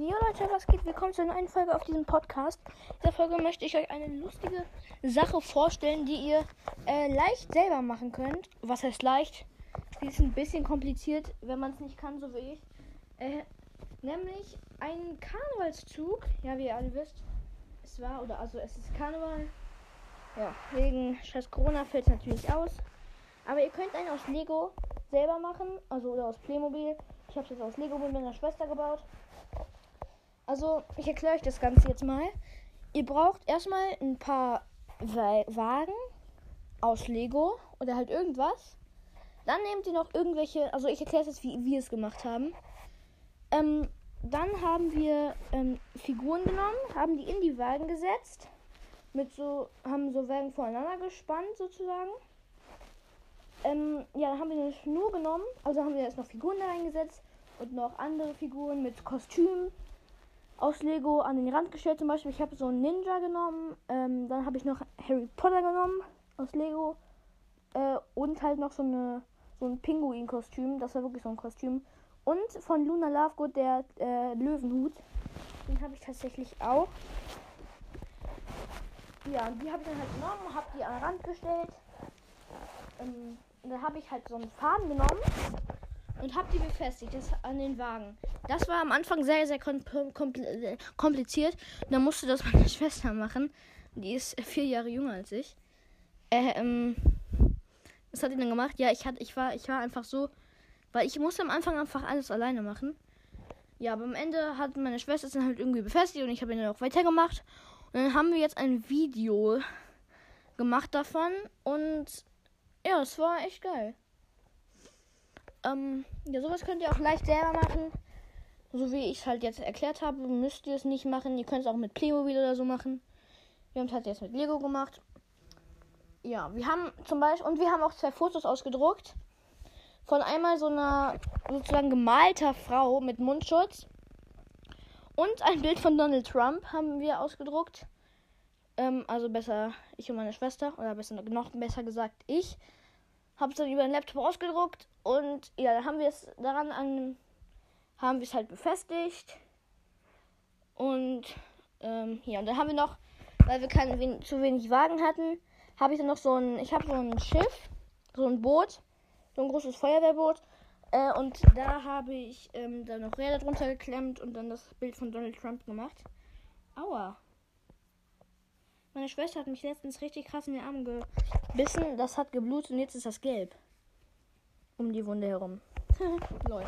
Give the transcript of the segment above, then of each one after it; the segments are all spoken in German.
Jo Leute, was geht? Willkommen zu einer neuen Folge auf diesem Podcast. In dieser Folge möchte ich euch eine lustige Sache vorstellen, die ihr äh, leicht selber machen könnt. Was heißt leicht? Die ist ein bisschen kompliziert, wenn man es nicht kann, so wie ich. Äh, nämlich ein Karnevalszug. Ja, wie ihr alle wisst, es war, oder also es ist Karneval. Ja, wegen scheiß Corona fällt es natürlich aus. Aber ihr könnt einen aus Lego selber machen, also oder aus Playmobil. Ich habe es jetzt aus Lego mit meiner Schwester gebaut. Also, ich erkläre euch das Ganze jetzt mal. Ihr braucht erstmal ein paar Wagen aus Lego oder halt irgendwas. Dann nehmt ihr noch irgendwelche, also ich erkläre es jetzt, wie wir es gemacht haben. Ähm, dann haben wir ähm, Figuren genommen, haben die in die Wagen gesetzt. Mit so, haben so Wagen voreinander gespannt sozusagen. Ähm, ja, dann haben wir eine Schnur genommen, also haben wir jetzt noch Figuren da reingesetzt und noch andere Figuren mit Kostüm aus Lego an den Rand gestellt. Zum Beispiel, ich habe so einen Ninja genommen, ähm, dann habe ich noch Harry Potter genommen aus Lego äh, und halt noch so eine so ein Pinguin-Kostüm. Das war wirklich so ein Kostüm. Und von Luna Lovegood der äh, Löwenhut. Den habe ich tatsächlich auch. Ja, die habe ich dann halt genommen, habe die an den Rand gestellt. Ähm, und dann habe ich halt so einen Faden genommen und habe die befestigt das an den Wagen. Das war am Anfang sehr, sehr kompliziert. Da musste das meine Schwester machen. Die ist vier Jahre jünger als ich. Äh, ähm, was hat die dann gemacht? Ja, ich, hatte, ich, war, ich war einfach so, weil ich musste am Anfang einfach alles alleine machen. Ja, aber am Ende hat meine Schwester es dann halt irgendwie befestigt und ich habe ihn dann auch weitergemacht. Und dann haben wir jetzt ein Video gemacht davon und ja, es war echt geil. Ähm, ja, sowas könnt ihr auch leicht selber machen. So wie ich es halt jetzt erklärt habe, müsst ihr es nicht machen. Ihr könnt es auch mit Playmobil oder so machen. Wir haben es halt jetzt mit Lego gemacht. Ja, wir haben zum Beispiel, und wir haben auch zwei Fotos ausgedruckt. Von einmal so einer sozusagen gemalter Frau mit Mundschutz. Und ein Bild von Donald Trump haben wir ausgedruckt. Ähm, also besser ich und meine Schwester. Oder besser noch besser gesagt ich. Habe es dann über den Laptop ausgedruckt. Und ja, dann haben wir es daran an. Haben wir es halt befestigt. Und ähm, ja, und dann haben wir noch, weil wir kein, zu wenig Wagen hatten, habe ich dann noch so ein. Ich habe so ein Schiff, so ein Boot, so ein großes Feuerwehrboot. Äh, und da habe ich ähm, dann noch Räder drunter geklemmt und dann das Bild von Donald Trump gemacht. Aua. Meine Schwester hat mich letztens richtig krass in den Arm gebissen. Das hat geblutet und jetzt ist das gelb. Um die Wunde herum. Lol.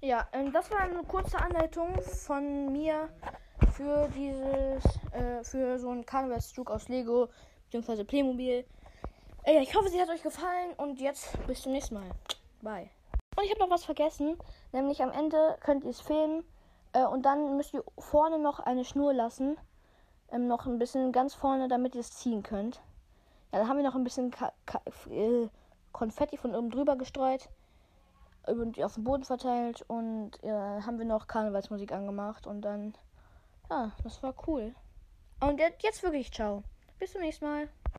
Ja, ähm, das war eine kurze Anleitung von mir für dieses, äh, für so einen Karnevalszug aus Lego bzw. Playmobil. Äh, ich hoffe, sie hat euch gefallen und jetzt bis zum nächsten Mal. Bye. Und ich habe noch was vergessen, nämlich am Ende könnt ihr es filmen äh, und dann müsst ihr vorne noch eine Schnur lassen ähm, noch ein bisschen ganz vorne, damit ihr es ziehen könnt. Ja, dann haben wir noch ein bisschen Ka Ka äh, Konfetti von oben drüber gestreut und auf dem Boden verteilt und ja, haben wir noch Karnevalsmusik angemacht und dann, ja, das war cool. Und jetzt wirklich ciao. Bis zum nächsten Mal.